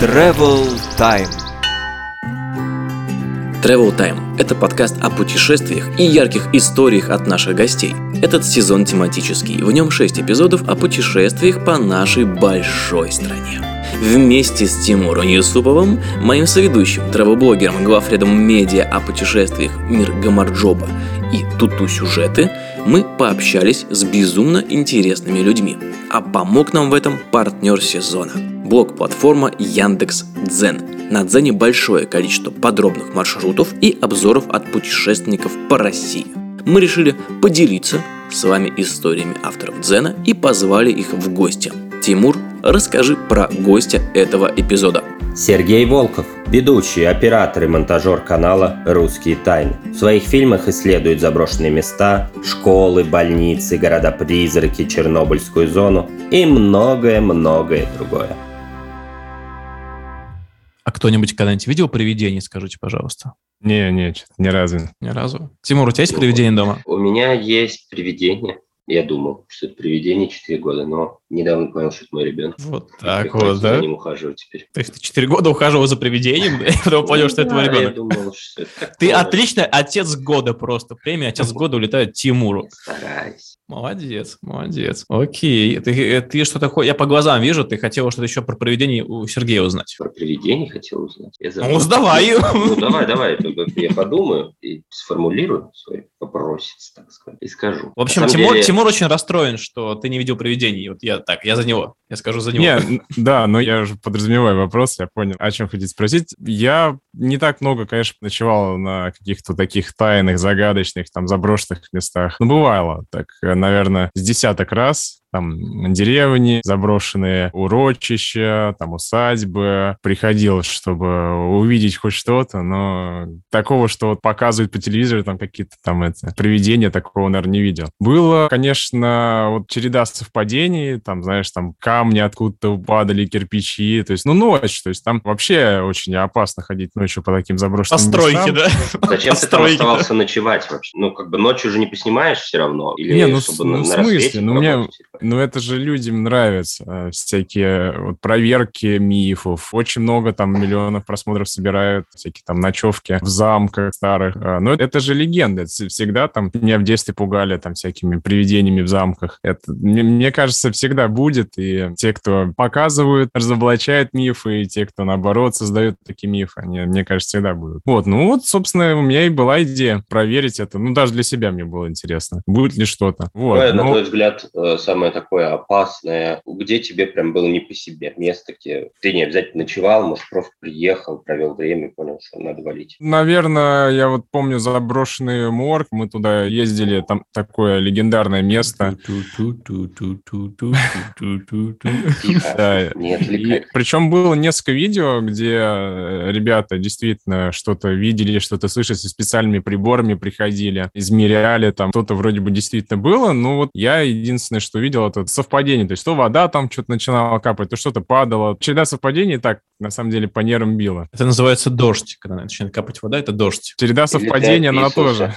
Travel Time. Travel Time – это подкаст о путешествиях и ярких историях от наших гостей. Этот сезон тематический, в нем 6 эпизодов о путешествиях по нашей большой стране. Вместе с Тимуром Юсуповым, моим соведущим, травоблогером, главредом медиа о путешествиях «Мир Гамарджоба» и «Туту сюжеты» мы пообщались с безумно интересными людьми. А помог нам в этом партнер сезона – блог-платформа Яндекс Дзен. На Дзене большое количество подробных маршрутов и обзоров от путешественников по России. Мы решили поделиться с вами историями авторов Дзена и позвали их в гости. Тимур, расскажи про гостя этого эпизода. Сергей Волков, ведущий, оператор и монтажер канала «Русские тайны». В своих фильмах исследует заброшенные места, школы, больницы, города-призраки, Чернобыльскую зону и многое-многое другое. А кто-нибудь когда-нибудь видел привидение, скажите, пожалуйста? Не, не, ни разу. Ни разу. Тимур, у тебя есть привидение дома? У меня есть привидение. Я думал, что это привидение 4 года, но недавно понял, что это мой ребенок. Вот так Приходится вот, да? за ним ухаживать теперь. То есть ты 4 года ухаживал за привидением, потом понял, что это твой ребенок. думал, что это Ты отличный отец года просто. Премия отец года улетает Тимуру. Стараюсь. Молодец, молодец. Окей. Ты, ты что такое? Я по глазам вижу, ты хотел что-то еще про привидение у Сергея узнать. Про привидение хотел узнать. Я забыл. Ну, давай. Ну, давай, давай. Я подумаю и сформулирую свой вопросец, так сказать, и скажу. В общем, Тимур, деле- Тимур очень расстроен, что ты не видел привидений. Вот я так, я за него. Я скажу за него. Не, да, но я уже подразумеваю вопрос, я понял, о чем хотите спросить. Я не так много, конечно, ночевал на каких-то таких тайных, загадочных, там, заброшенных местах. Ну, бывало так, наверное, с десяток раз. Там деревни, заброшенные урочища, там усадьбы. Приходилось, чтобы увидеть хоть что-то, но такого, что вот показывают по телевизору, там какие-то там это, привидения, такого, наверное, не видел. Было, конечно, вот череда совпадений, там, знаешь, там камни откуда-то падали, кирпичи, то есть, ну, ночь, то есть там вообще очень опасно ходить ночью по таким заброшенным Постройки, местам. да? Зачем ты там оставался ночевать вообще? Ну, как бы ночью уже не поснимаешь все равно? Или Не, ну, чтобы с- на, ну, в смысле? рассвете Ну, мне- поработать? Ну, это же людям нравится. э, Всякие вот проверки мифов. Очень много там миллионов просмотров собирают. Всякие там ночевки в замках старых. А, Но это же легенда. Это всегда там меня в детстве пугали там всякими привидениями в замках. Это, мне, мне кажется, всегда будет. И те, кто показывают, разоблачают мифы, и те, кто, наоборот, создают такие мифы, они, мне кажется, всегда будут. Вот, ну вот, собственно, у меня и была идея проверить это. Ну, даже для себя мне было интересно, будет ли что-то. Вот. Какое, на ну- твой взгляд, э, самое такое опасное, где тебе прям было не по себе? Место, где ты не обязательно ночевал, может, просто приехал, провел время и понял, что надо валить. Наверное, я вот помню заброшенный морг. Мы туда ездили, там такое легендарное место. Причем было несколько видео, где э, ребята действительно что-то видели, что-то слышали, со специальными приборами приходили, измеряли, там что-то вроде бы действительно было, но вот я единственное, что видел, это совпадение, то есть то вода там что-то начинала капать, то что-то падало. Череда совпадений так, на самом деле, по нервам била. Это называется дождь. Когда начинает капать вода, это дождь. Череда совпадений, она тоже.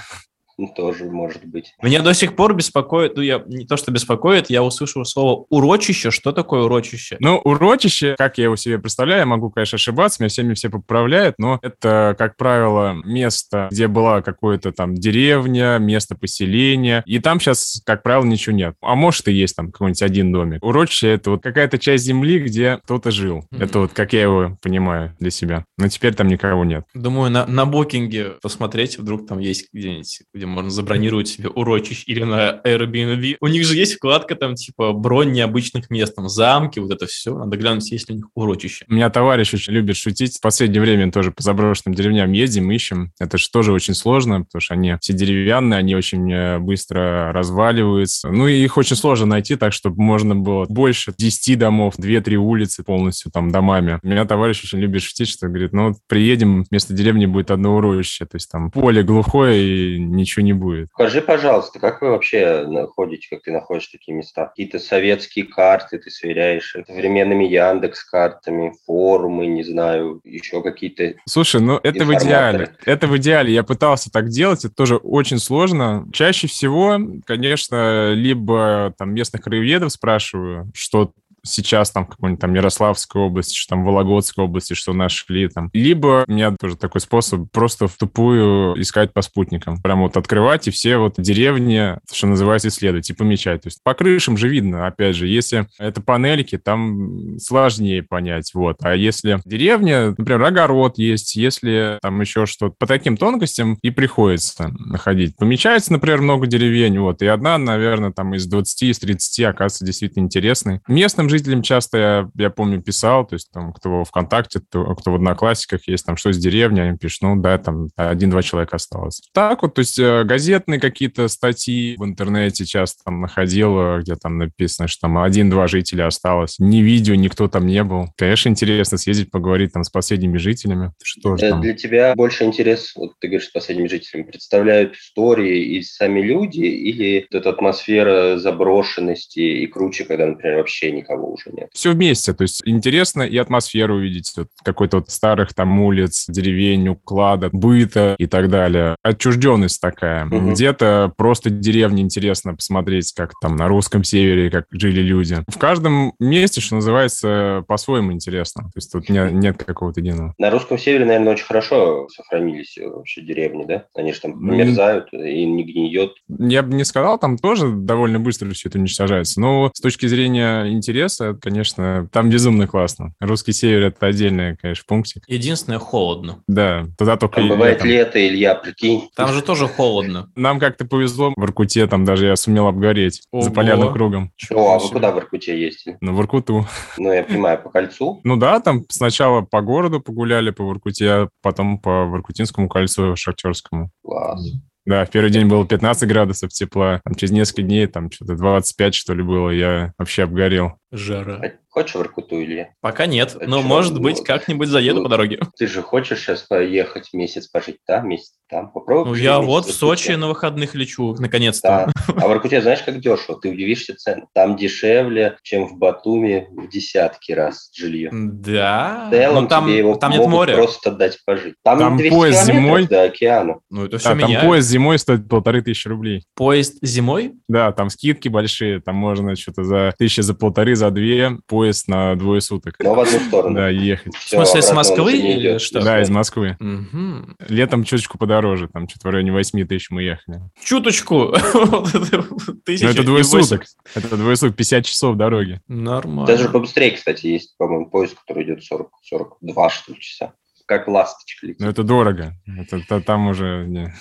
Тоже может быть. Меня до сих пор беспокоит, ну я не то что беспокоит, я услышал слово урочище. Что такое урочище? Ну, урочище, как я его себе представляю, я могу, конечно, ошибаться, меня всеми все поправляют, но это, как правило, место, где была какая-то там деревня, место поселения, и там сейчас, как правило, ничего нет. А может и есть там какой-нибудь один домик. Урочище — это вот какая-то часть земли, где кто-то жил. Мгм. Это вот как я его понимаю для себя. Но теперь там никого нет. Думаю, на, на букинге посмотреть, вдруг там есть где-нибудь, где можно забронировать себе урочище или на Airbnb. У них же есть вкладка там типа бронь необычных мест, там замки, вот это все. Надо глянуть, есть ли у них урочище. У меня товарищ очень любит шутить. В последнее время тоже по заброшенным деревням ездим, ищем. Это же тоже очень сложно, потому что они все деревянные, они очень э, быстро разваливаются. Ну и их очень сложно найти, так, чтобы можно было больше 10 домов, 2-3 улицы полностью там домами. У меня товарищ очень любит шутить, что говорит, ну вот приедем, вместо деревни будет одно урочище, то есть там поле глухое и ничего не будет. Скажи, пожалуйста, как вы вообще находите, как ты находишь такие места? Какие-то советские карты ты сверяешь современными Яндекс картами, форумы, не знаю, еще какие-то Слушай, ну это в идеале. Это в идеале. Я пытался так делать, это тоже очень сложно. Чаще всего, конечно, либо там местных краеведов спрашиваю, что сейчас там в какой-нибудь там Ярославской области, что там Вологодской области, что нашли там. Либо у меня тоже такой способ просто в тупую искать по спутникам. Прям вот открывать и все вот деревни, что называется, исследовать и помечать. То есть по крышам же видно, опять же, если это панельки, там сложнее понять, вот. А если деревня, например, огород есть, если там еще что-то по таким тонкостям и приходится находить. Помечается, например, много деревень, вот, и одна, наверное, там из 20, из 30 оказывается действительно интересной. Местным жителям часто, я, я помню, писал, то есть там, кто в ВКонтакте, кто, кто в Одноклассиках есть, там, что с деревни, они пишут, ну, да, там один-два человека осталось. Так вот, то есть э, газетные какие-то статьи в интернете часто там находил, э, где там написано, что там один-два жителя осталось. Ни видео, никто там не был. Конечно, интересно съездить, поговорить там с последними жителями. Что же Э, там? Для тебя больше интерес, вот ты говоришь, с последними жителями, представляют истории и сами люди, или вот эта атмосфера заброшенности и круче, когда, например, вообще никого уже нет? все вместе. То есть интересно и атмосферу увидеть, вот, какой-то вот старых там улиц, деревень, уклада, быта и так далее. Отчужденность такая. Мгм. Где-то просто деревни интересно посмотреть, как там на русском севере, как жили люди. В каждом месте, что называется, по-своему интересно. То есть тут не- нет какого-то единого. На русском севере, наверное, очень хорошо сохранились э, вообще деревни, да? Они же там мерзают и не гниет. Я бы не сказал, там тоже довольно быстро все это уничтожается. Но с точки зрения интереса, конечно, там безумно классно. Русский север — это отдельный, конечно, пунктик. Единственное, холодно. Да, туда только Там бывает летом. лето, Илья, прикинь. Там же тоже холодно. Нам как-то повезло в Иркуте, там даже я сумел обгореть за Ого. полярным кругом. О, а вы куда в Иркуте ездили? Ну, в Иркуту. Ну, я понимаю, по кольцу. Ну да, там сначала по городу погуляли, по Воркуте, а потом по Воркутинскому кольцу Шахтерскому. Класс. Да, в первый день было 15 градусов тепла, там через несколько дней там что-то 25, что ли, было, я вообще обгорел. Жара. Хочешь в Иркуту, Илья? Пока нет, А но, чё, может ну, быть, как-нибудь заеду ну, по дороге. Ты же хочешь сейчас поехать месяц пожить там, месяц там? Попробуй. Ну, я вот в. Сочи на выходных лечу, наконец-то. Да. А в Иркуте знаешь, как дешево? Ты удивишься цены. Там дешевле, чем в Батуми в десятки раз жилье. Да, В целом но там, тебе его там нет моря. просто дать пожить. Там, Там 200 поезд зимой. до океана. Ну, это все Да, там меняет. поезд зимой стоит полторы тысячи рублей. Поезд зимой? Да, там скидки большие, там можно что-то за тысячи, за полторы, за две поезд на двое суток. Но в одну сторону. Да, ехать. В смысле, с он Москвы или что? Да, из Москвы. Мгм. Летом чуточку подороже, там что-то в районе 8 тысяч мы ехали. Чуточку. Вот это двое суток. Это двое суток, 50 часов дороги. Нормально. Даже побыстрее, кстати, есть, по-моему, поезд, который идет 40, 42, что ли, часа. Как ласточка летит. Но это дорого. Это, та- там уже... не.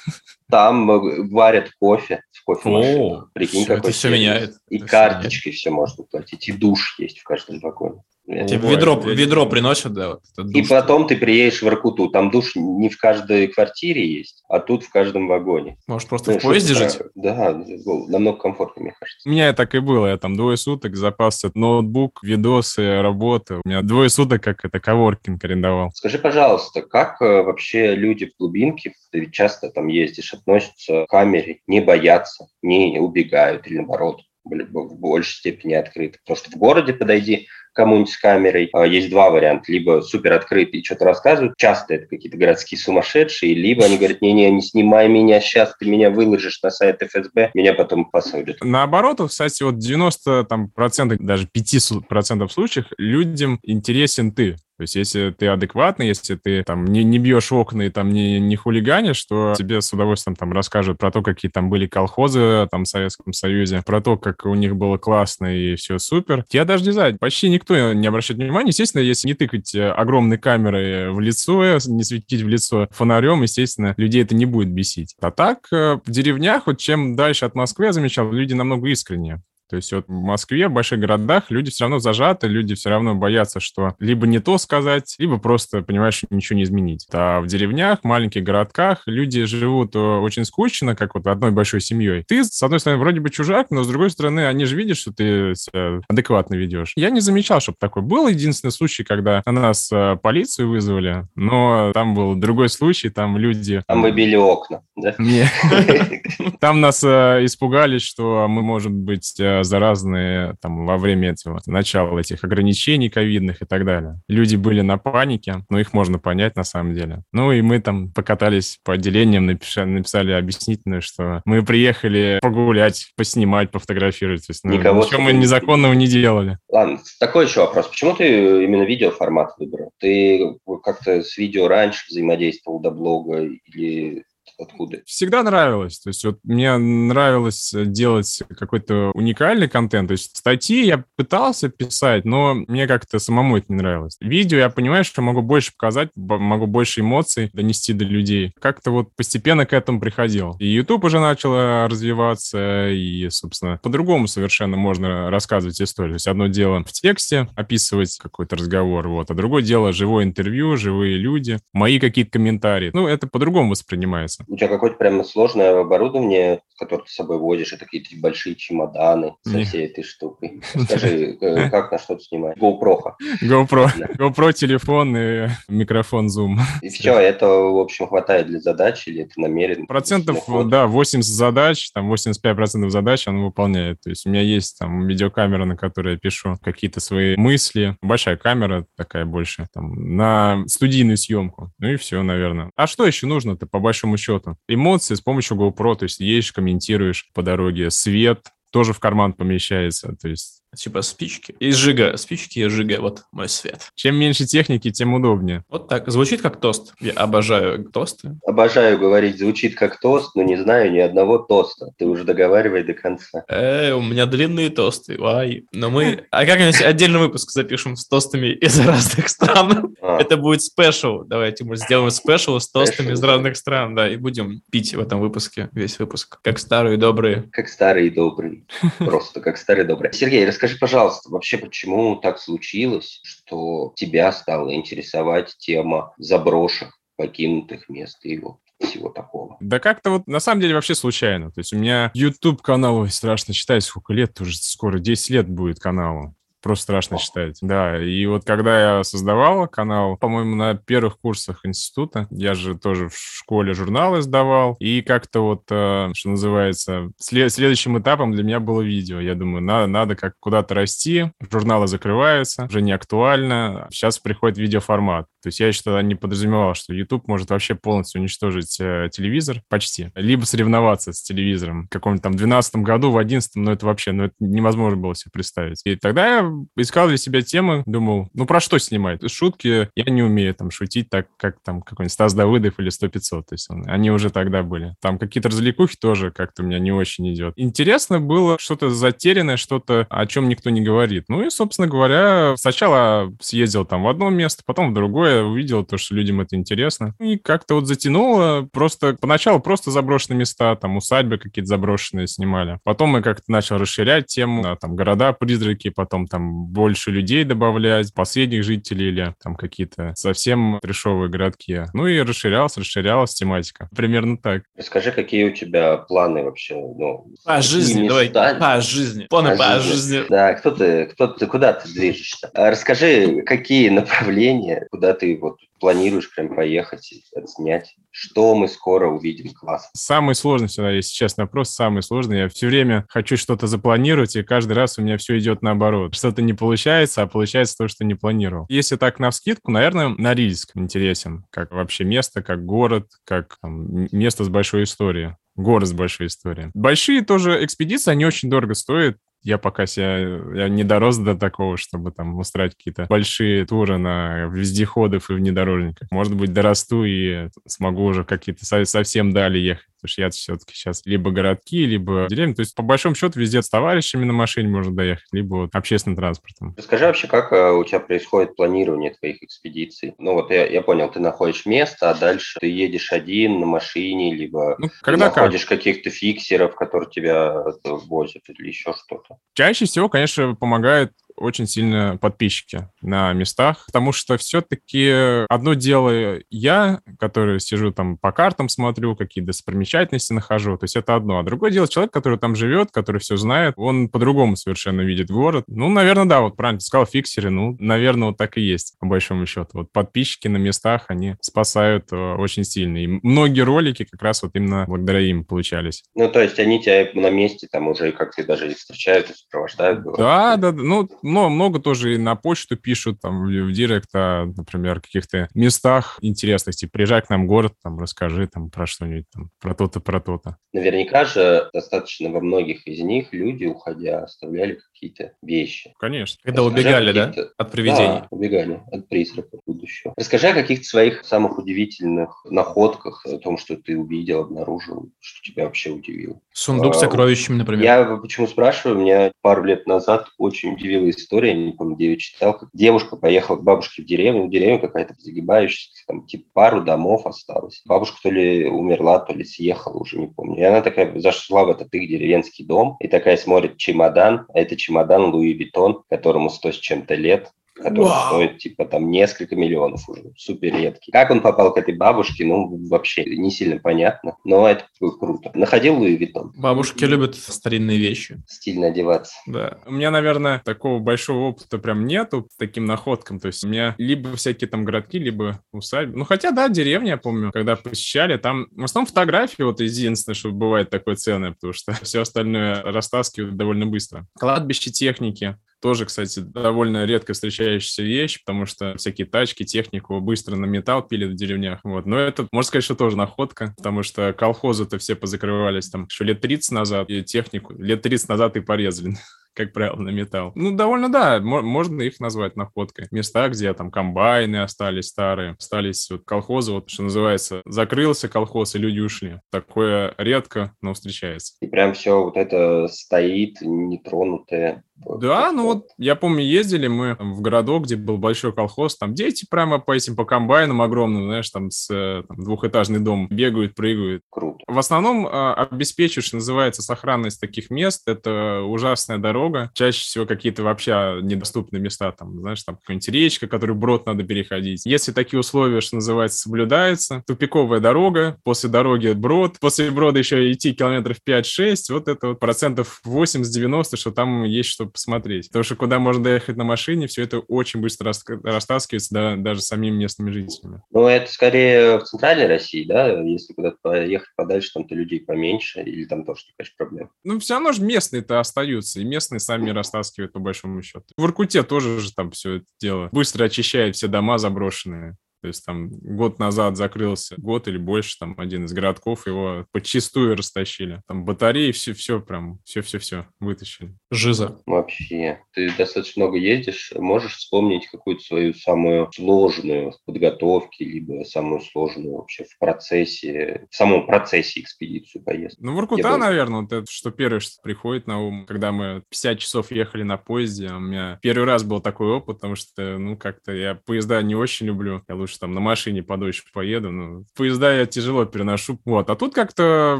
Там э, варят кофе в кофемашинах. О, Прикинь, какой это сервис. меняет. И Это карточкой все можно платить. И душ есть в каждом вагоне. Типа ведро, ведро приносят, да. вот И потом ты приедешь в Иркуту, там душ не в каждой квартире есть, а тут в каждом вагоне. Может, просто Ну, в поезде жить? Да, ну, намного комфортнее, мне кажется. У меня так и было. Я там двое суток запасся ноутбук, видосы, работа. У меня двое суток как это коворкинг арендовал. Скажи, пожалуйста, как э, вообще люди в глубинке, ты ведь часто там ездишь, относятся к камере, не боятся, не убегают или наоборот, в большей степени открыты. Потому что в городе подойди кому-нибудь с камерой, а, есть два варианта. Либо супер открытые, что-то рассказывают, часто это какие-то городские сумасшедшие, либо они говорят, не-не, не снимай меня сейчас, ты меня выложишь на сайт ФСБ, меня потом посадят. Наоборот, кстати, вот 90 там, процентов, даже 5 процентов случаев людям интересен ты. То есть, если ты адекватный, если ты там не, не бьешь окна и там не, не хулиганишь, то тебе с удовольствием там расскажут про то, какие там были колхозы там в Советском Союзе, про то, как у них было классно и все супер. Я даже не знаю, почти никто не обращает внимания. Естественно, если не тыкать э, огромной камерой в лицо, не светить в лицо фонарем, естественно, людей это не будет бесить. А так, э, в деревнях, вот чем дальше от Москвы, я замечал, люди намного искреннее. То есть вот в Москве, в больших городах люди все равно зажаты, люди все равно боятся, что либо не то сказать, либо просто, понимаешь, ничего не изменить. А в деревнях, маленьких городках люди живут э, очень скучно, как вот одной большой семьей. Ты, с одной стороны, вроде бы чужак, но с другой стороны, они же видят, что ты себя адекватно ведешь. Я не замечал, чтобы такое был. Единственный случай, когда на нас э, полицию вызвали, но там был другой случай, там люди... Там выбили окна, да? Не. Там нас э, испугались, что мы, может быть, э, э, заразные там во время этого начала этих ограничений ковидных и так далее. Люди были на панике, но их можно понять на самом деле. Ну и мы там покатались по отделениям, написали, написали объяснительную, что мы приехали погулять, поснимать, пофотографировать. То есть, ну, Никого ничего мы не- незаконного не делали. Ладно, такой еще вопрос. Почему ты именно видеоформат выбрал? Ты как-то с видео раньше взаимодействовал до блога или откуда? Всегда нравилось. То есть вот мне нравилось делать какой-то уникальный контент. То есть статьи я пытался писать, но мне как-то самому это не нравилось. Видео я понимаю, что могу больше показать, могу больше эмоций донести до людей. Как-то вот постепенно к этому приходил. И YouTube уже начал э, развиваться, и, собственно, по-другому совершенно можно рассказывать историю. То есть одно дело в тексте описывать какой-то разговор, вот, а другое дело живое интервью, живые люди, мои какие-то комментарии. Ну, это по-другому воспринимается. У тебя какое-то прямо сложное оборудование, которое ты с собой возишь, это какие-то большие чемоданы со всей этой штукой. Скажи, э, как на что ты снимаешь? GoPro. GoPro. GoPro телефон и микрофон Zoom. И все, этого, в общем, хватает для задач или это намеренно? Процентов, да, 80 задач, там 85% задач он выполняет. То есть у меня есть там видеокамера, на которой я пишу какие-то свои мысли. Большая камера такая больше, там, на студийную съемку. Ну и все, наверное. А что еще нужно-то, по большому счету? Эмоции с помощью GoPro, то есть едешь, комментируешь по дороге. Свет тоже в карман помещается. То есть Типа спички. И жига. Спички и жига. Вот мой свет. чем меньше техники, тем удобнее. Вот так. Звучит как тост. Я обожаю тосты. Обожаю говорить, звучит как тост, но не знаю ни одного тоста. Ты уже договаривай до конца. Э, у меня длинные тосты. Вай. Но мы... А как-нибудь отдельный выпуск запишем с тостами из разных стран. А, Это будет special. Давайте мы сделаем special с тостами из разных стран, да, и будем пить в этом выпуске, весь выпуск. Как старые добрые. Как старый и добрый. Просто как старый и добрый. Сергей, расскажи, пожалуйста, вообще почему так случилось, что тебя стала интересовать тема заброшек, покинутых мест и вот всего такого? Да как-то вот на самом деле вообще случайно. То есть у меня YouTube канал, страшно считать, сколько лет, уже скоро 10 лет будет каналу. Просто страшно считать. Да, и вот когда я создавал канал, по-моему, на первых курсах института, я же тоже в школе журналы сдавал, и как-то вот, э, что называется, след- следующим этапом для меня было видео. Я думаю, надо, надо как куда-то расти, журналы закрываются, уже не актуально, сейчас приходит видеоформат. То есть я еще тогда не подразумевал, что YouTube может вообще полностью уничтожить э, телевизор, почти. Либо соревноваться с телевизором. В каком-нибудь там 12 году, в 11 но это вообще, ну это невозможно было себе представить. И тогда я искал для себя темы, думал, ну про что снимать? Шутки я не умею там шутить так, как там какой-нибудь Стас Давыдов или 100 500. То есть он- они уже тогда были. Там какие-то развлекухи тоже как-то у меня не очень идет. Интересно было что-то затерянное, что-то, о чем никто не говорит. Ну и, собственно говоря, сначала съездил там в одно место, потом в другое, увидел то, что людям это интересно. И как-то вот затянуло. Просто поначалу просто заброшенные места, там усадьбы какие-то заброшенные снимали. Потом мы как-то начал расширять тему, да, там города-призраки, потом там больше людей добавлять, последних жителей или там какие-то совсем трешовые городки. Ну и расширялась, расширялась тематика. Примерно так. Расскажи, какие у тебя планы вообще? Ну, По жизни, давай, по жизни. Планы по жизни. Да, кто ты, кто ты, куда ты движешься? А Расскажи, какие направления, куда ты вот планируешь прям поехать, отснять? Что мы скоро увидим класс? Самый сложный всегда, если честно, вопрос самый сложный. Я все время хочу что-то запланировать, и каждый раз у меня все идет наоборот. Что-то не получается, а получается то, что не планировал. Если так на вскидку, наверное, Норильск интересен. Как вообще место, как город, как там, место с большой историей. Город с большой историей. Большие тоже экспедиции, они очень дорого стоят. Я пока себя я не дорос до такого, чтобы там устраивать какие-то большие туры на вездеходов и внедорожниках. Может быть, дорасту и смогу уже какие-то со- совсем дали ехать. Потому что я все-таки сейчас либо городки, либо деревни. То есть, по большому счету, везде с товарищами на машине можно доехать, либо вот общественным транспортом. Расскажи вообще, как э, у тебя происходит планирование твоих экспедиций? Ну вот я, я понял, ты находишь место, а дальше ты едешь один на машине, либо Ну, когда как. находишь каких-то фиксеров, которые тебя э, возят или еще что-то. Чаще всего, конечно, помогают очень сильно подписчики. на местах, потому что все-таки одно дело я, который сижу там по картам смотрю, какие достопримечательности нахожу, то есть это одно. А другое дело человек, который там живет, который все знает, он по-другому совершенно видит город. Ну, наверное, да, вот правильно ты сказал, фиксеры, ну, наверное, вот так и есть, по большому счету. Вот подписчики на местах, они спасают э, очень сильно. И многие ролики как раз вот именно благодаря им получались. Ну, то есть они тебя на месте там уже как-то даже их встречают и сопровождают? Да, да, да. Ну, но много тоже и на почту пишут, там, в, директ, о, например, каких-то местах интересных, типа, приезжай к нам в город, там, расскажи там про что-нибудь, там, про то-то, про то-то. Наверняка же достаточно во многих из них люди, уходя, оставляли какие-то вещи. Конечно. Когда Расскажи убегали, да? От привидений. Да, убегали от призраков будущего. Расскажи о каких-то своих самых удивительных находках, о том, что ты увидел, обнаружил, что тебя вообще удивило. Сундук с А, сокровищами, например. Я почему спрашиваю, меня пару лет назад очень удивила история, я не помню, где я читал, как девушка поехала к бабушке в деревню, деревня какая-то загибающаяся, там типа пару домов осталось. Бабушка то ли умерла, то ли съехала, уже не помню. И она такая зашла в этот их деревенский дом и такая смотрит чемодан, а это чемодан Louis Vuitton, которому сто с чем-то лет, который Вау. стоит типа там несколько миллионов уже, супер редкий. Как он попал к этой бабушке, ну вообще не сильно понятно, но это круто. Находил Louis Vuitton, Бабушки любят старинные вещи. стильно одеваться. Да. У меня, наверное, такого большого опыта прям нету с таким находкам. То есть у меня либо всякие там городки, либо усадьбы. Ну, хотя, да, деревня, я помню, когда посещали, там в основном фотографии вот единственное, что бывает такое ценное, потому что все остальное растаскивают довольно быстро. Кладбище техники, тоже, кстати, довольно редко встречающаяся вещь, потому что всякие тачки, технику быстро на металл пилят в деревнях. Вот. Но это, можно сказать, что тоже находка, потому что колхозы-то все позакрывались там еще лет 30 назад, и технику лет 30 назад и порезали как правило, на металл. Ну, довольно, да, мо- можно их назвать находкой. Места, где там комбайны остались старые, остались вот колхозы, вот что называется, закрылся колхоз, и люди ушли. Такое редко, но встречается. И прям все вот это стоит нетронутое. Да, ну вот я помню, ездили мы в городок, где был большой колхоз, там дети прямо по этим, по комбайнам огромным, знаешь, там с э, там, двухэтажный дом бегают, прыгают. Круто. В основном э, обеспечиваешь, называется, сохранность таких мест. Это ужасная дорога. Чаще всего какие-то вообще недоступные места. Там, знаешь, там какая-нибудь речка, которую брод надо переходить. Если такие условия, что называется, соблюдаются, тупиковая дорога, после дороги брод, после брода еще идти километров 5-6, вот это вот процентов 80-90, что там есть что посмотреть. Потому что куда можно доехать на машине, все это очень быстро рас- растаскивается да, даже самими местными жителями. Ну, это скорее в центральной России, да, если куда-то поехать подальше, там-то людей поменьше, или там тоже, конечно, проблем. Ну, все равно же местные-то остаются, и местные сами растаскивают по большому счету. В Иркуте тоже же там все это дело. Быстро очищают все дома заброшенные. То есть там год назад закрылся, год или больше, там один из городков, его подчистую растащили. Там батареи, все-все прям, все-все-все вытащили. Жиза. Вообще, ты достаточно много ездишь, можешь вспомнить какую-то свою самую сложную в подготовке, либо самую сложную вообще в процессе, в самом процессе экспедицию поездки? Ну, Воркута, был. наверное, вот это, что первое, что приходит на ум. Когда мы 50 часов ехали на поезде, у меня первый раз был такой опыт, потому что, ну, как-то я поезда не очень люблю. Я лучше там на машине подольше поеду. Ну, поезда я тяжело переношу. Вот. А тут как-то,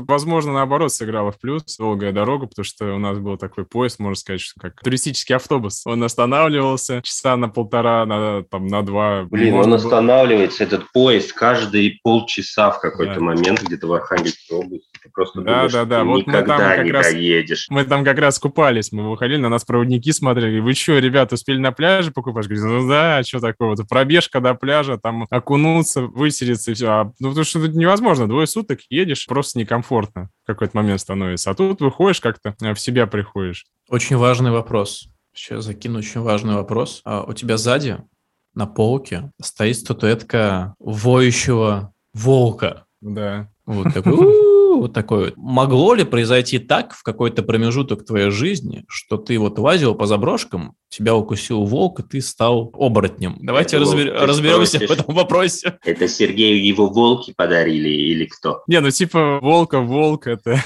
возможно, наоборот, сыграло в плюс. Долгая дорога, потому что у нас был такой поезд, можно сказать, что как туристический автобус. Он останавливался часа на полтора, на, там, на два. Блин, Можно он было- останавливается, этот поезд, каждые полчаса в какой-то Да. момент где-то в Архангельской области. Ты просто Да, думаешь, да, что да, ты вот мы там никогда как не раз- доедешь. Мы там как раз купались, мы выходили, на нас проводники смотрели. Вы что, ребята, успели на пляже покупать? Говорю, ну да, что такого? Вот Пробежка до пляжа, там окунуться, выселиться и все. А, ну, потому что тут невозможно. Двое суток едешь, просто некомфортно в какой-то момент становится. А тут выходишь как-то, э, в себя приходишь. Очень важный вопрос. Сейчас закину очень важный вопрос. А у тебя сзади на полке стоит статуэтка воющего волка. Да. Вот такой, «У-у-у», вот такой вот. Могло ли произойти так в какой-то промежуток твоей жизни, что ты вот лазил по заброшкам, тебя укусил волк, и ты стал оборотнем? Давайте думал, разбер- ты разберемся в этом вопросе. Это Сергею его волки подарили или кто? Не, ну типа волка, волк, это...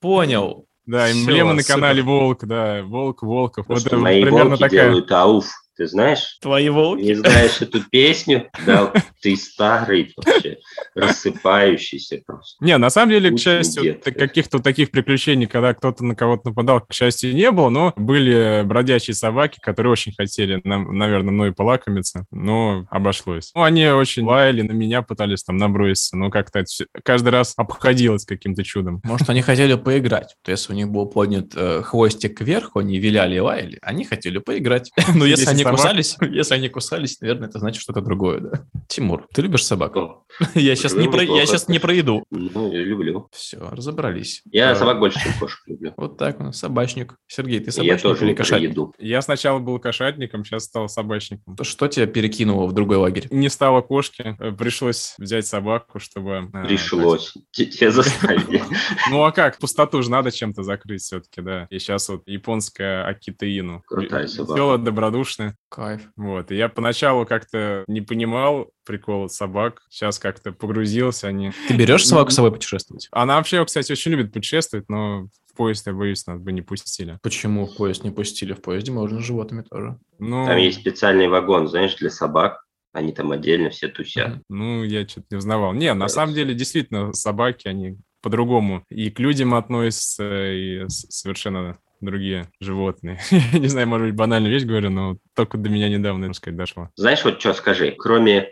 Понял. Да, эмблема на канале Волк, да, Волк, Волков. Вот это примерно такая. делают ауф. Ты знаешь? Твои волки. Не знаешь эту песню? Да, ты старый вообще, рассыпающийся просто. Не, на самом деле, к счастью, каких-то таких приключений, когда кто-то на кого-то нападал, к счастью, не было, но были бродячие собаки, которые очень хотели, нам, наверное, мной полакомиться, но обошлось. Ну, они очень лаяли, на меня пытались там наброситься, но как-то каждый раз обходилось каким-то чудом. Может, они хотели поиграть. То есть у них был поднят э, хвостик кверху, они виляли и лаяли. Они хотели поиграть. Но если Если они кусались, если они кусались, наверное, это значит что-то другое, да. Тимур, ты любишь собак? Я сейчас не про, я сейчас не про еду. Ну, я люблю. Все, разобрались. Я Э, собак больше, чем кошек люблю. Вот так, он, собачник. Сергей, ты И Я собачник тоже или кошатник? еду. Я сначала был кошатником, сейчас стал собачником. То Что тебя перекинуло в другой лагерь? Не стало кошки, э, пришлось взять собаку, чтобы... э, Пришлось. Те- Тебя заставили. Ну а как? Пустоту же надо чем-то закрыть все-таки, да. И сейчас вот японская Акитаину. Крутая собака. Веселая, Кайф. Вот. И я поначалу как-то не понимал прикол собак. Сейчас как-то погрузился. Они... Ты берешь собаку с собой путешествовать? Она вообще, кстати, очень любит путешествовать, но в поезд, я боюсь, нас бы не пустили. Почему в поезд не пустили? В поезде можно с животными тоже. Ну, Там есть специальный вагон, знаешь, для собак. Они там отдельно все тусят. Ну я что-то не узнавал. Не, на самом деле, действительно, собаки, они по-другому и к людям относятся, и совершенно другие животные. Я не знаю, может быть, банальную вещь говорю, но только до меня недавно, можно сказать, дошло. Знаешь, вот что скажи, кроме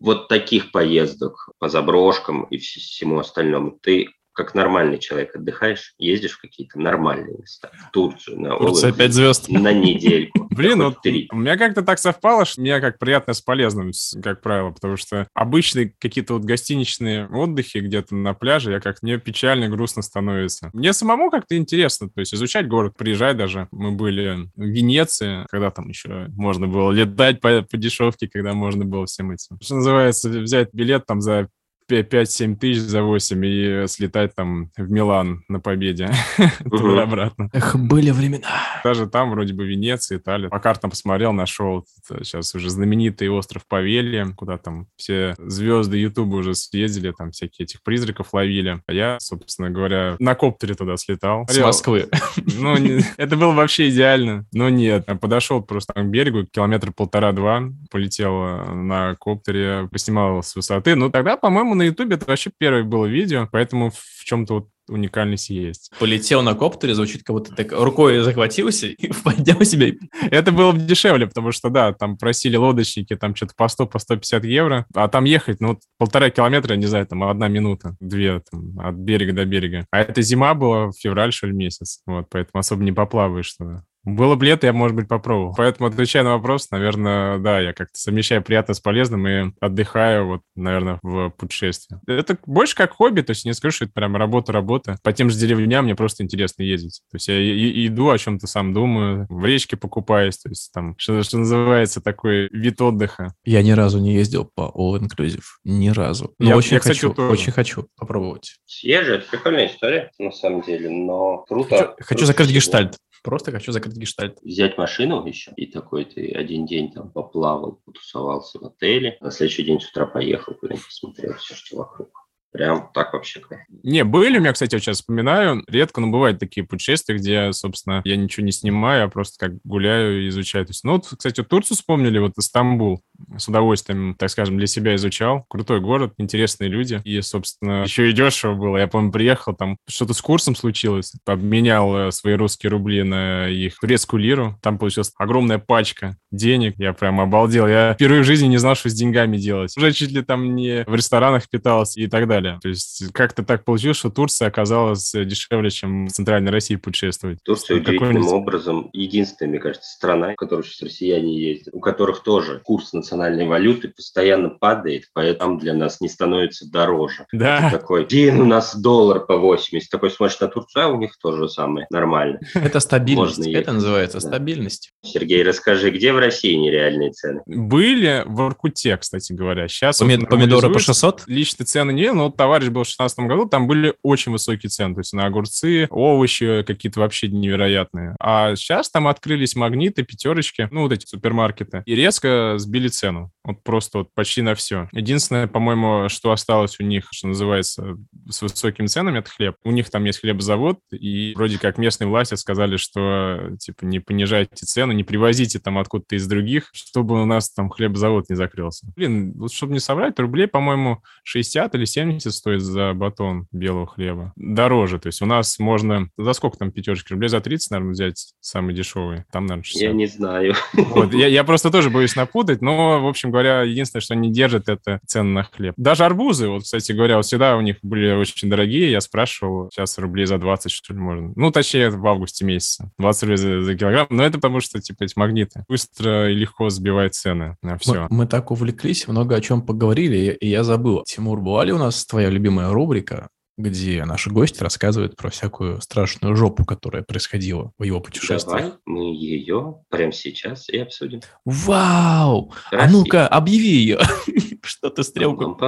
вот таких поездок по заброшкам и вс- всему остальному, ты как нормальный человек отдыхаешь, ездишь в какие-то нормальные места, в Турцию, на Турция all 5 звезд. на недельку. Блин, вот у меня как-то так совпало, что меня как приятно с полезным, как правило, потому что обычные какие-то вот гостиничные отдыхи где-то на пляже, я как мне печально, грустно становится. Мне самому как-то интересно, то есть изучать город, приезжать даже. Мы были в Венеции, когда там еще можно было летать по, по дешевке, когда можно было всем этим. Что называется, взять билет там за 5-7 тысяч за 8 и слетать там в Милан на победе. Туда-обратно. Эх, были времена. Даже там вроде бы Венеция, Италия. По картам посмотрел, нашел сейчас уже знаменитый остров Павелия, куда там все звезды Ютуба уже съездили, там всякие этих призраков ловили. А я, собственно говоря, на коптере туда слетал. С Москвы. Ну, это было вообще идеально. Но нет, подошел просто к берегу, километр полтора-два, полетел э, на коптере, поснимал с высоты. Ну, тогда, по-моему, на Ютубе это вообще первое было видео, поэтому в чем-то вот уникальность есть. Полетел на коптере, звучит, как будто так рукой захватился и поднял себя. Это было бы дешевле, потому что, да, там просили лодочники, там что-то по 100, по 150 евро, а там ехать, ну, полтора километра, не знаю, там одна минута, две, там, от берега до берега. А это зима была, февраль, что ли, месяц, вот, поэтому особо не поплаваешь туда. Было бы лето, я, может быть, попробовал. Поэтому, отвечая на вопрос, наверное, да, я как-то совмещаю приятное с полезным и отдыхаю, вот, наверное, в путешествии. Это больше как хобби, то есть не скажу, что это прям работа-работа. По тем же деревням мне просто интересно ездить. То есть я и- и- иду, о чем-то сам думаю, в речке покупаюсь, то есть там, что, что называется, такой вид отдыха. Я ни разу не ездил по All Inclusive. Ни разу. Но Я- очень я, кстати, хочу, тоже. очень хочу попробовать. Съезжу, это прикольная история, на самом деле, но круто. Хочу, хочу Круто закрыть всего. гештальт. Просто хочу закрыть гештальт. Взять машину еще, и такой ты один день там поплавал, потусовался в отеле, на следующий день с утра поехал куда-нибудь посмотрел все, что вокруг. Прям так вообще. Не, были у меня, кстати, вот сейчас вспоминаю, редко, но бывают такие путешествия, где, собственно, я ничего не снимаю, а просто как гуляю и изучаю. То есть, ну, вот, кстати, вот Турцию вспомнили, вот Стамбул с удовольствием, так скажем, для себя изучал. Крутой город, интересные люди. И, собственно, еще и дешево было. Я помню, приехал, там что-то с курсом случилось, обменял э, свои русские рубли на их турецкую лиру. Там получилась огромная пачка денег. Я прям обалдел. Я впервые в жизни не знал, что с деньгами делать. Уже чуть ли там не в ресторанах питался и так далее. То есть как-то так получилось, что Турция оказалась дешевле, чем в Центральной России путешествовать. Турция удивительным образом единственная, мне кажется, страна, в которую сейчас россияне ездят, у которых тоже курс национальной валюты постоянно падает, поэтому для нас не становится дороже. Да. Такой, блин, у нас доллар по 80. Такой смотришь на Турцию, а у них тоже самое нормально. Это стабильность. Это называется Да. стабильность. Сергей, расскажи, где в России нереальные цены? Были в Иркуте, кстати говоря. Сейчас Поми- Помидоры по 600? Лично цены не, но вот товарищ был в 2016 году, там были очень высокие цены, то есть на огурцы, овощи какие-то вообще невероятные. А сейчас там открылись магниты, пятерочки, ну вот эти супермаркеты, и резко сбили цену. Вот просто вот почти на все. Единственное, по-моему, что осталось у них, что называется, с высокими ценами, это хлеб. У них там есть хлебозавод, и вроде как местные власти сказали, что типа не понижайте цену, не привозите там откуда-то из других, чтобы у нас там хлебозавод не закрылся. Блин, вот чтобы не соврать, рублей, по-моему, 60 или 70 стоит за батон белого хлеба. Дороже. То есть у нас можно... За сколько там пятерочки? Рублей за 30, наверное, взять самый дешевый. Там, наверное, 60. Я не знаю. Вот, я, я просто тоже боюсь напутать, но, в общем говоря, единственное, что они держат, это цены на хлеб. Даже арбузы, вот, кстати говоря, вот всегда у них были очень дорогие, я спрашивал, сейчас рублей за 20, что ли, можно. Ну, точнее, в августе месяце. 20 рублей за, за килограмм, но это потому что, типа, эти магниты быстро и легко сбивают цены на все. Мы, мы так увлеклись, много о чем поговорили, и я забыл. Тимур, была ли у нас твоя любимая рубрика где наши гости рассказывают про всякую страшную жопу, которая происходила в его путешествиях. Давай мы ее прямо сейчас и обсудим. Вау! А Красиво. ну-ка, объяви ее. Что ты стрелку?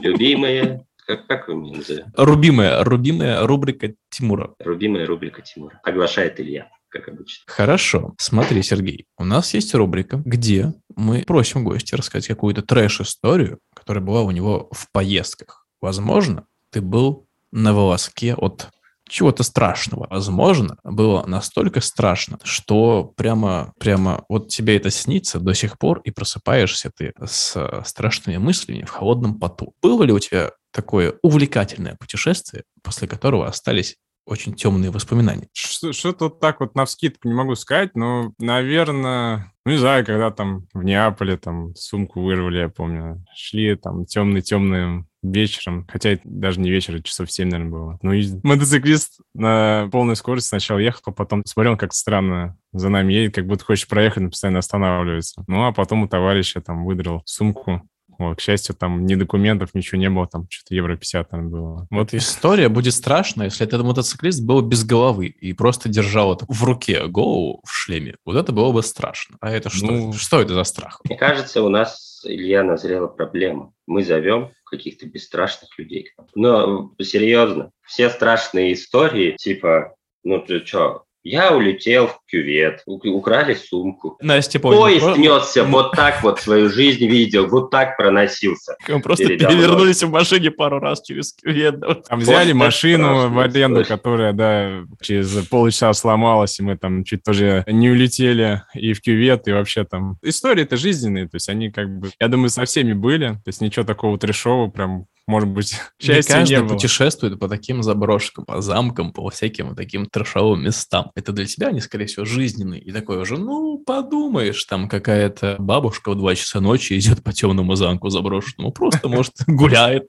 Любимая, как, как вы меня назовете? Рубимая, рубимая рубрика Тимура. Любимая рубрика Тимура. Оглашает Илья, как обычно. Хорошо. Смотри, Сергей, у нас есть рубрика, где мы просим гостя рассказать какую-то трэш-историю, которая была у него в поездках. Возможно, ты был на волоске от чего-то страшного. Возможно, было настолько страшно, что прямо, прямо вот тебе это снится до сих пор, и просыпаешься ты с э, страшными мыслями в холодном поту. Было ли у тебя такое увлекательное путешествие, после которого остались очень темные воспоминания? Что- Что-то так вот навскидку не могу сказать, но, наверное, ну, не знаю, когда там в Неаполе там сумку вырвали, я помню, шли там темный-темный вечером, хотя даже не вечер, это часов 7, наверное, было. Ну, и мотоциклист на полной скорости сначала ехал, а потом смотрел, как странно за нами едет, как будто хочет проехать, но постоянно останавливается. Ну, а потом у товарища там выдрал сумку. Вот, к счастью, там ни документов, ничего не было, там что-то евро 50 там было. Вот история будет страшна, если этот мотоциклист был без головы и просто держал это в руке голову в шлеме. Вот это было бы страшно. А это что? Ну, что это за страх? Мне кажется, у нас, Илья, назрела проблема. Мы зовем каких-то бесстрашных людей. Но серьезно, все страшные истории, типа, ну ты что, я улетел в кювет, украли сумку. Настя понял. Поезд несся, вот так вот свою жизнь видел, вот так проносился. Мы просто перевернулись в машине пару раз через кювет. Там взяли машину это в аренду, которая, да, через полчаса сломалась, и мы там чуть тоже не улетели и в кювет, и вообще там... Истории-то жизненные, то есть они как бы, я думаю, со всеми были, то есть ничего такого трешового прям, может быть, счастья каждый не было. путешествует по таким заброшкам, по замкам, по всяким вот таким трешовым местам. Это для тебя они, скорее всего, жизненные. И такой уже, ну, подумаешь, там какая-то бабушка в 2 часа ночи идет по темному замку заброшенному, просто, может, гуляет.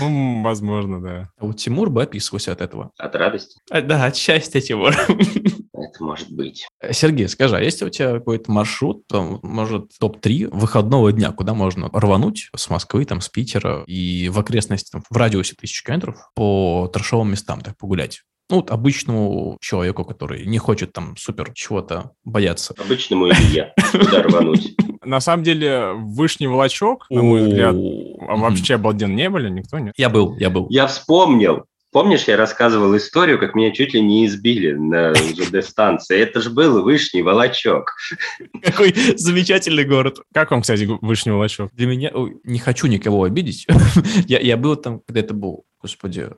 Ну, возможно, да. А вот Тимур бы описывался от этого. От радости А, Да, от счастья, Тимур. это может быть. Сергей, скажи, а есть у тебя какой-то маршрут, там, может, топ-3 выходного дня, куда можно рвануть с Москвы, там, с Питера и в окрестности, там, в радиусе тысячи километров по трешовым местам так погулять? Ну, вот обычному человеку, который не хочет там супер чего-то бояться. Обычному Илья. Куда рвануть? На самом деле, Вышний Волочок, на мой взгляд, вообще обалденно не были, никто не. Я был, я был. Я вспомнил. Помнишь, я рассказывал историю, как меня чуть ли не избили на ЖД-станции? Это же был Вышний Волочок. Какой замечательный город. Как вам, кстати, Вышний Волочок? Для меня... не хочу никого обидеть. я, я был там, когда это был, господи,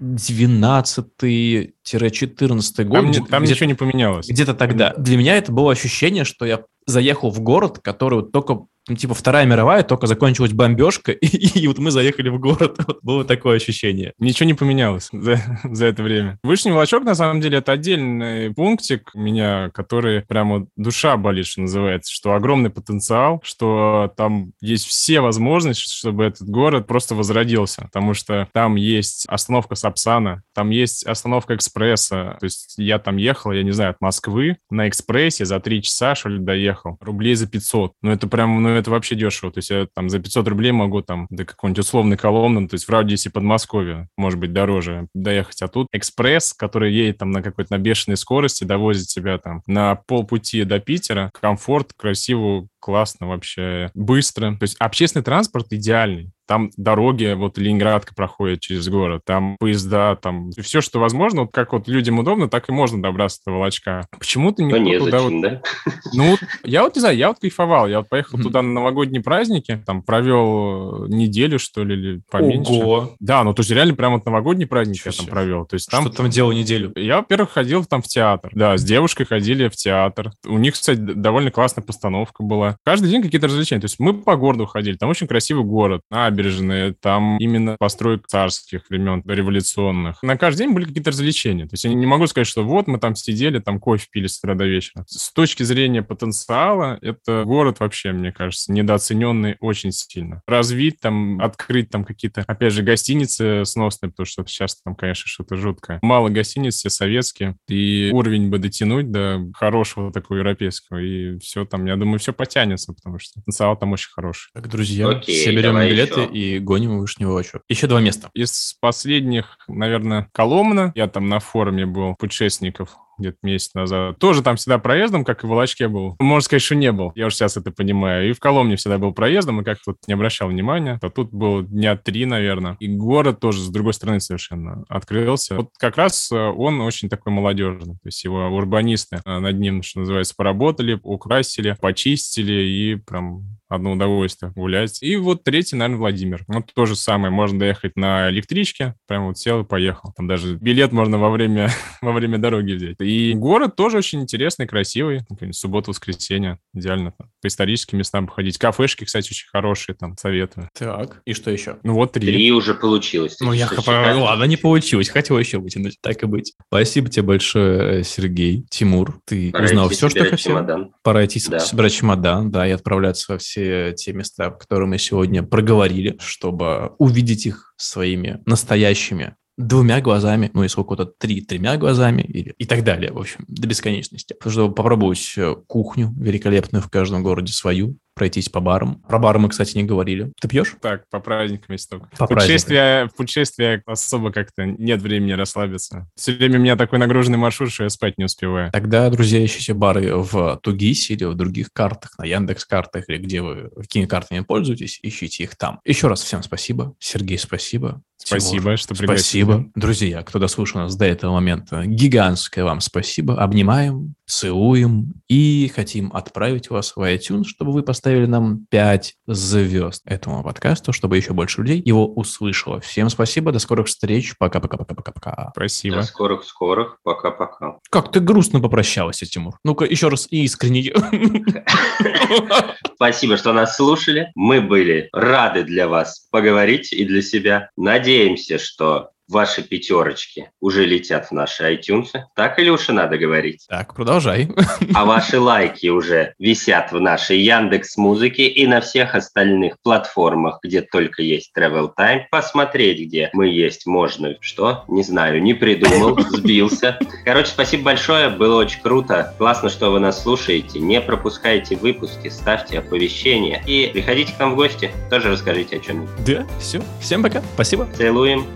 12-14 год. Там, там где-то- ничего не поменялось. Где-то тогда. Для меня это было ощущение, что я заехал в город, который вот только, ну, типа, Вторая мировая, только закончилась бомбежка, и, и вот мы заехали в город. Вот было такое ощущение. Ничего не поменялось за, за это время. Вышний Волочок, на самом деле, это отдельный пунктик у меня, который прямо душа болит, что называется, что огромный потенциал, что там есть все возможности, чтобы этот город просто возродился, потому что там есть остановка Сапсана, там есть остановка экспресса, то есть я там ехал, я не знаю, от Москвы на экспрессе за три часа, что ли, доехал, рублей за 500. Ну, это прям, ну, это вообще дешево, то есть я там за 500 рублей могу там до какой-нибудь условной коломны, то есть в радиусе Подмосковья, может быть, дороже доехать. А тут экспресс, который едет там на какой-то на бешеной скорости, довозит тебя там на полпути до Питера, комфорт, красиво, классно вообще, быстро. То есть общественный транспорт идеальный. Там дороги, вот Ленинградка проходит через город, там поезда, там все, что возможно, вот как вот людям удобно, так и можно добраться до Волочка. Почему-то никто туда вот... незачем, да? Ну, вот я вот не знаю, я вот кайфовал. Я вот поехал туда на новогодние праздники, там провел э, неделю, что ли, или поменьше. Ого! Да, ну то есть реально прям вот новогодний праздник я там себе. провел. То есть там Что там делал неделю? я, во-первых, ходил там в театр. Да, с девушкой ходили в театр. У них, кстати, довольно классная постановка была. Каждый день какие-то развлечения. То есть мы по городу ходили. Там очень красивый город, набережные. Там именно построек царских времен, революционных. На каждый день были какие-то развлечения. То есть я не могу сказать, что вот мы там сидели, там кофе пили с утра до вечера. С точки зрения потенциала, это город вообще, мне кажется, недооцененный очень сильно. Развить там, открыть там какие-то, опять же, гостиницы сносные, потому что сейчас там, конечно, что-то жуткое. Мало гостиниц, все советские. И уровень бы дотянуть до хорошего такого европейского. И все там, я думаю, все потянется, потому что потенциал там очень хороший. Так, друзья, Окей, все берем билеты еще. И гоним в Вышнего Очу. Еще два места. Из последних, наверное, Коломна, я там на форуме был, путешественников, где-то месяц назад. Тоже там всегда проездом, как и в Волочке был. Можно сказать, что не был. Я уже сейчас это понимаю. И в Коломне всегда был проездом, и как-то вот не обращал внимания. А тут был дня три, наверное. И город тоже с другой стороны совершенно открылся. Вот как раз э, он очень такой молодежный. То есть его урбанисты э, над ним, что называется, поработали, украсили, почистили и прям одно удовольствие гулять. И вот третий, наверное, Владимир. Вот то же самое. Можно доехать на электричке, прям вот сел и поехал. Там даже билет можно во время, во время дороги взять. Город тоже очень интересный, красивый. Например, Суббота-воскресенье. Идеально. там По историческим местам походить. Кафешки, кстати, очень хорошие, там, советую. Так, и что еще? Ну вот три. Три уже получилось. Ну, я считать? ладно, не получилось. Хотел еще вытянуть. Так и быть. Спасибо тебе большое, э, Сергей. Тимур, ты Пора узнал все, что хотел. чемодан. Пора идти Да. собирать чемодан, да, и отправляться во все те места, которые мы сегодня проговорили, чтобы увидеть их своими настоящими двумя глазами, ну, у кого-то три, тремя глазами или и так далее, в общем, до бесконечности. Чтобы попробовать э, кухню великолепную в каждом городе свою, пройтись по барам. Про бары мы, кстати, не говорили. Ты пьешь? Так, по праздникам есть только. По в путешествие особо как-то нет времени расслабиться. Все время у меня такой нагруженный маршрут, что я спать не успеваю. Тогда, друзья, ищите бары в Тугисе или в других картах, на Яндекс картах или где вы какими картами пользуетесь, ищите их там. Еще раз всем спасибо. Сергей, спасибо. Спасибо, Тимур, что пригласили. Спасибо. Друзья, кто дослушал нас до этого момента, гигантское вам спасибо. Обнимаем, целуем и хотим отправить вас в iTunes, чтобы вы поставили нам 5 звезд этому подкасту, чтобы еще больше людей его услышало. Всем спасибо, до скорых встреч. Пока-пока-пока-пока-пока. Спасибо. До скорых-скорых. Пока-пока. Как ты грустно попрощалась, Тимур. Ну-ка, еще раз искренне. Спасибо, что нас слушали. Мы были рады для вас поговорить и для себя. Надеемся, что ваши пятерочки уже летят в наши iTunes. Так или уж и надо говорить? Так, продолжай. А ваши лайки уже висят в нашей Яндекс Музыке и на всех остальных платформах, где только есть Travel Time. Посмотреть, где мы есть, можно. Что? Не знаю, не придумал, сбился. Короче, спасибо большое, было очень круто. Классно, что вы нас слушаете. Не пропускайте выпуски, ставьте оповещения и приходите к нам в гости. Тоже расскажите о чем-нибудь. Да, все. Всем пока. Спасибо. Целуем.